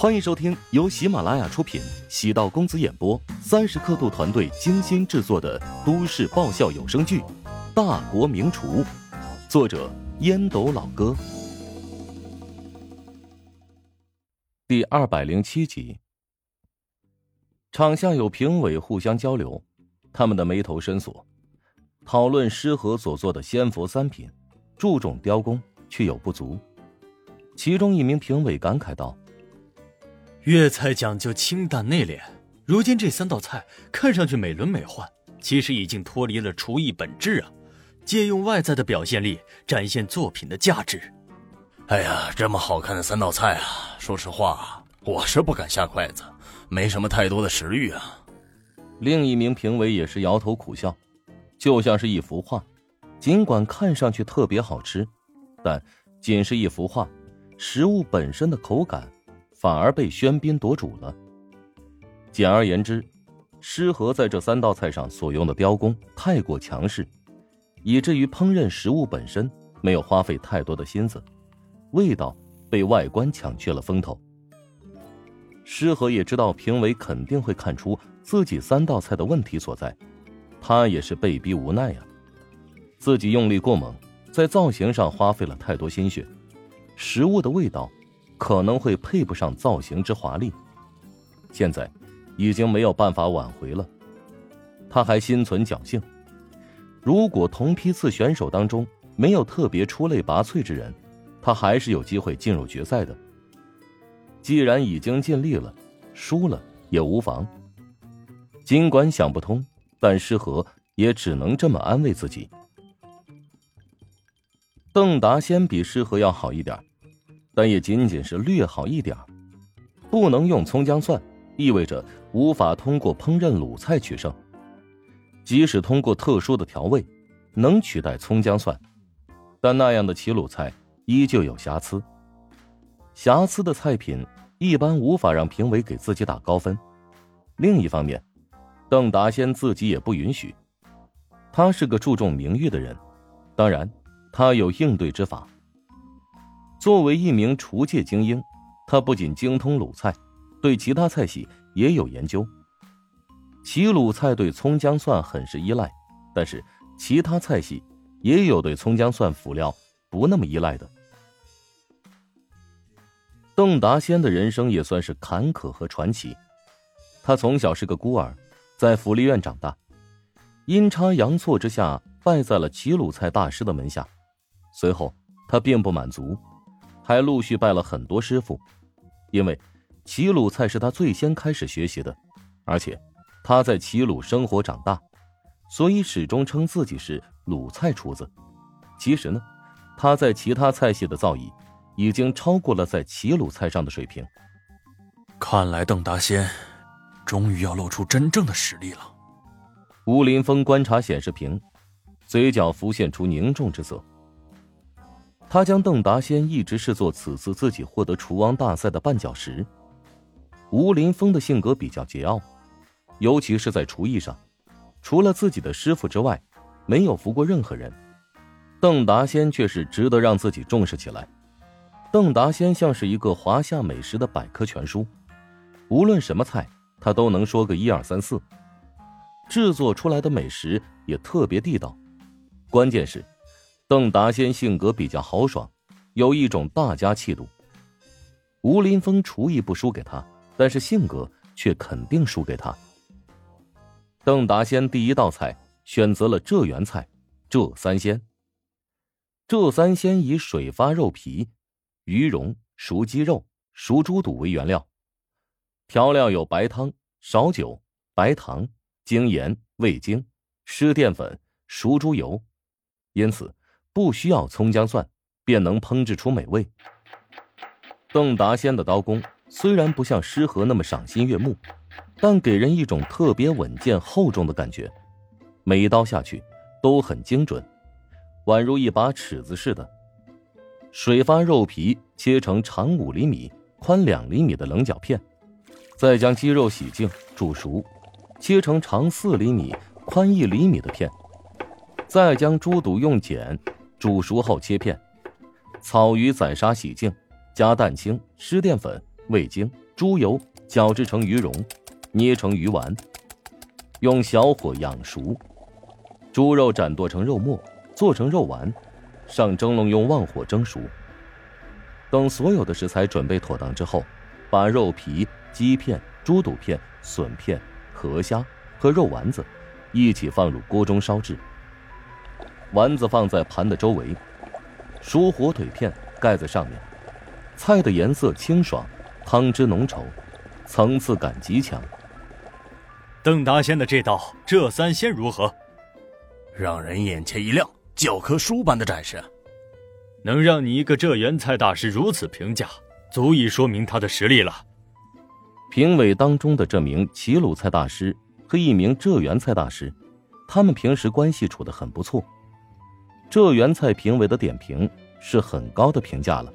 欢迎收听由喜马拉雅出品、喜道公子演播、三十刻度团队精心制作的都市爆笑有声剧《大国名厨》，作者烟斗老哥，第二百零七集。场下有评委互相交流，他们的眉头深锁，讨论诗和所做的仙佛三品，注重雕工却有不足。其中一名评委感慨道。粤菜讲究清淡内敛，如今这三道菜看上去美轮美奂，其实已经脱离了厨艺本质啊！借用外在的表现力展现作品的价值。哎呀，这么好看的三道菜啊！说实话，我是不敢下筷子，没什么太多的食欲啊。另一名评委也是摇头苦笑，就像是一幅画，尽管看上去特别好吃，但仅是一幅画，食物本身的口感。反而被喧宾夺主了。简而言之，诗和在这三道菜上所用的雕工太过强势，以至于烹饪食物本身没有花费太多的心思，味道被外观抢去了风头。诗和也知道评委肯定会看出自己三道菜的问题所在，他也是被逼无奈呀。自己用力过猛，在造型上花费了太多心血，食物的味道。可能会配不上造型之华丽，现在已经没有办法挽回了。他还心存侥幸，如果同批次选手当中没有特别出类拔萃之人，他还是有机会进入决赛的。既然已经尽力了，输了也无妨。尽管想不通，但诗和也只能这么安慰自己。邓达先比诗和要好一点。但也仅仅是略好一点不能用葱姜蒜，意味着无法通过烹饪鲁菜取胜。即使通过特殊的调味，能取代葱姜蒜，但那样的齐鲁菜依旧有瑕疵。瑕疵的菜品一般无法让评委给自己打高分。另一方面，邓达先自己也不允许。他是个注重名誉的人，当然，他有应对之法。作为一名厨界精英，他不仅精通鲁菜，对其他菜系也有研究。齐鲁菜对葱姜蒜很是依赖，但是其他菜系也有对葱姜蒜辅料不那么依赖的。邓达先的人生也算是坎坷和传奇。他从小是个孤儿，在福利院长大，阴差阳错之下拜在了齐鲁菜大师的门下。随后，他并不满足。还陆续拜了很多师傅，因为齐鲁菜是他最先开始学习的，而且他在齐鲁生活长大，所以始终称自己是鲁菜厨子。其实呢，他在其他菜系的造诣已经超过了在齐鲁菜上的水平。看来邓达先终于要露出真正的实力了。吴林峰观察显示屏，嘴角浮现出凝重之色。他将邓达先一直视作此次自己获得厨王大赛的绊脚石。吴林峰的性格比较桀骜，尤其是在厨艺上，除了自己的师傅之外，没有服过任何人。邓达先却是值得让自己重视起来。邓达先像是一个华夏美食的百科全书，无论什么菜，他都能说个一二三四。制作出来的美食也特别地道，关键是。邓达先性格比较豪爽，有一种大家气度。吴林峰厨艺不输给他，但是性格却肯定输给他。邓达先第一道菜选择了浙园菜，浙三鲜。浙三鲜以水发肉皮、鱼蓉、熟鸡肉、熟猪肚为原料，调料有白汤、少酒、白糖、精盐、味精、湿淀粉、熟猪油，因此。不需要葱姜蒜，便能烹制出美味。邓达先的刀工虽然不像诗和那么赏心悦目，但给人一种特别稳健厚重的感觉。每一刀下去都很精准，宛如一把尺子似的。水发肉皮切成长五厘米、宽两厘米的棱角片，再将鸡肉洗净煮熟，切成长四厘米、宽一厘米的片，再将猪肚用碱。煮熟后切片，草鱼宰杀洗净，加蛋清、湿淀粉、味精、猪油搅制成鱼蓉，捏成鱼丸，用小火养熟。猪肉斩剁成肉末，做成肉丸，上蒸笼用旺火蒸熟。等所有的食材准备妥当之后，把肉皮、鸡片、猪肚片、笋片、河虾和肉丸子一起放入锅中烧制。丸子放在盘的周围，熟火腿片盖在上面。菜的颜色清爽，汤汁浓稠，层次感极强。邓达先的这道浙三鲜如何？让人眼前一亮，教科书般的展示。能让你一个浙园菜大师如此评价，足以说明他的实力了。评委当中的这名齐鲁菜大师和一名浙园菜大师，他们平时关系处得很不错。浙园菜评委的点评是很高的评价了。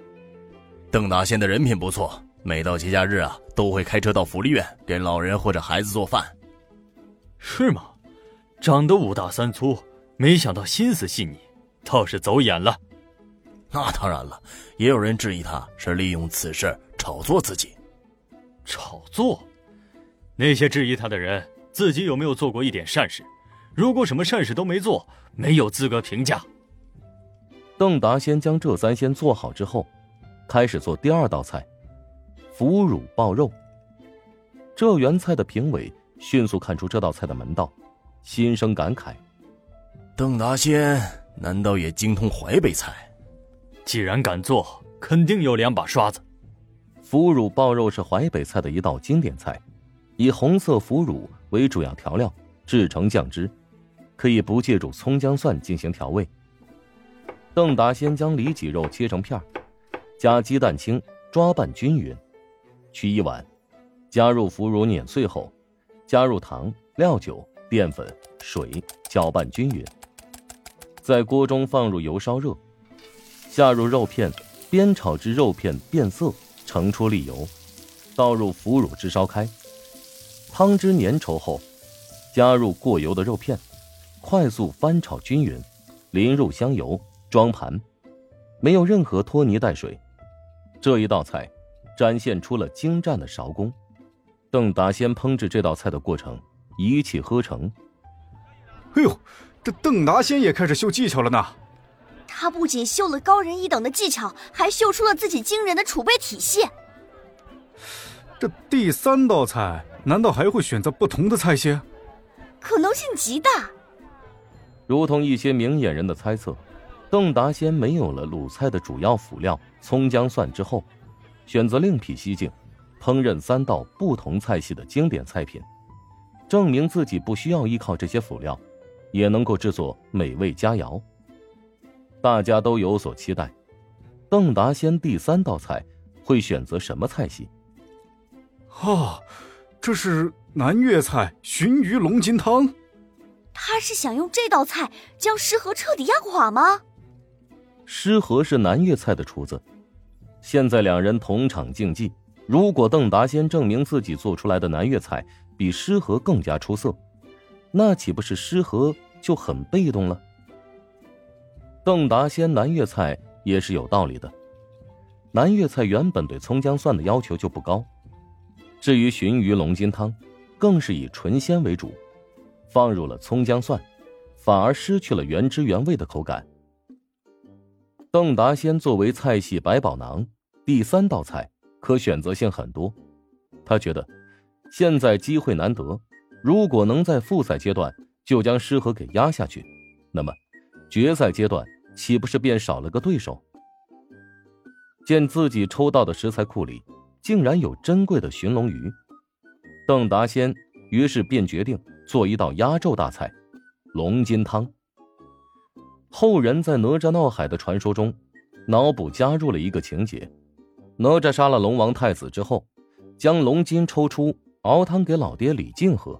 邓大先的人品不错，每到节假日啊，都会开车到福利院给老人或者孩子做饭。是吗？长得五大三粗，没想到心思细腻，倒是走眼了。那当然了，也有人质疑他是利用此事炒作自己。炒作？那些质疑他的人，自己有没有做过一点善事？如果什么善事都没做，没有资格评价。邓达先将这三鲜做好之后，开始做第二道菜——腐乳爆肉。浙园菜的评委迅速看出这道菜的门道，心生感慨：邓达先难道也精通淮北菜？既然敢做，肯定有两把刷子。腐乳爆肉是淮北菜的一道经典菜，以红色腐乳为主要调料制成酱汁，可以不借助葱姜蒜进行调味。邓达先将里脊肉切成片加鸡蛋清抓拌均匀，取一碗，加入腐乳碾碎后，加入糖、料酒、淀粉、水，搅拌均匀。在锅中放入油烧热。下入肉片，煸炒至肉片变色，盛出沥油，倒入腐乳汁烧开，汤汁粘稠后，加入过油的肉片，快速翻炒均匀，淋入香油，装盘，没有任何拖泥带水。这一道菜展现出了精湛的勺工。邓达先烹制这道菜的过程一气呵成。哎呦，这邓达先也开始秀技巧了呢。他不仅秀了高人一等的技巧，还秀出了自己惊人的储备体系。这第三道菜难道还会选择不同的菜系？可能性极大。如同一些明眼人的猜测，邓达先没有了鲁菜的主要辅料葱姜蒜之后，选择另辟蹊径，烹饪三道不同菜系的经典菜品，证明自己不需要依靠这些辅料，也能够制作美味佳肴。大家都有所期待，邓达先第三道菜会选择什么菜系？哦，这是南粤菜鲟鱼龙筋汤。他是想用这道菜将诗和彻底压垮吗？诗和是南粤菜的厨子，现在两人同场竞技，如果邓达先证明自己做出来的南粤菜比诗和更加出色，那岂不是诗和就很被动了？邓达先南粤菜也是有道理的。南粤菜原本对葱姜蒜的要求就不高，至于鲟鱼龙筋汤，更是以纯鲜为主，放入了葱姜蒜，反而失去了原汁原味的口感。邓达先作为菜系百宝囊，第三道菜可选择性很多。他觉得现在机会难得，如果能在复赛阶段就将诗和给压下去，那么决赛阶段。岂不是便少了个对手？见自己抽到的食材库里竟然有珍贵的寻龙鱼，邓达先于是便决定做一道压轴大菜——龙筋汤。后人在哪吒闹海的传说中，脑补加入了一个情节：哪吒杀了龙王太子之后，将龙筋抽出熬汤给老爹李靖喝。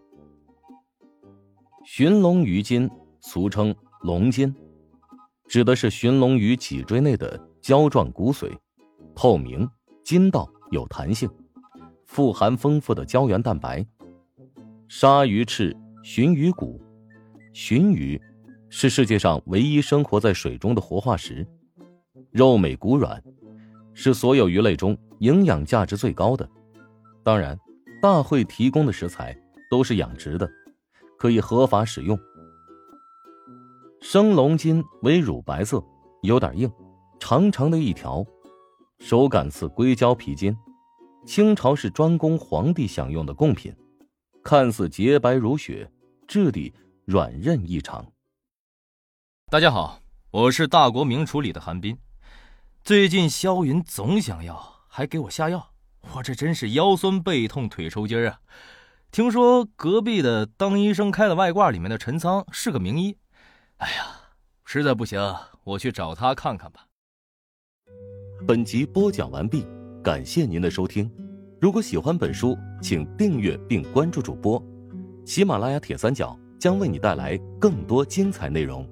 寻龙鱼筋，俗称龙筋。指的是寻龙鱼脊椎内的胶状骨髓，透明、筋道、有弹性，富含丰富的胶原蛋白。鲨鱼翅、鲟鱼骨，鲟鱼是世界上唯一生活在水中的活化石，肉美骨软，是所有鱼类中营养价值最高的。当然，大会提供的食材都是养殖的，可以合法使用。生龙筋为乳白色，有点硬，长长的一条，手感似硅胶皮筋。清朝是专供皇帝享用的贡品，看似洁白如雪，质地软韧异常。大家好，我是大国名厨里的韩斌。最近肖云总想要，还给我下药，我这真是腰酸背痛腿抽筋啊！听说隔壁的当医生开的外挂里面的陈仓是个名医，哎呀，实在不行，我去找他看看吧。本集播讲完毕。感谢您的收听，如果喜欢本书，请订阅并关注主播。喜马拉雅铁三角将为你带来更多精彩内容。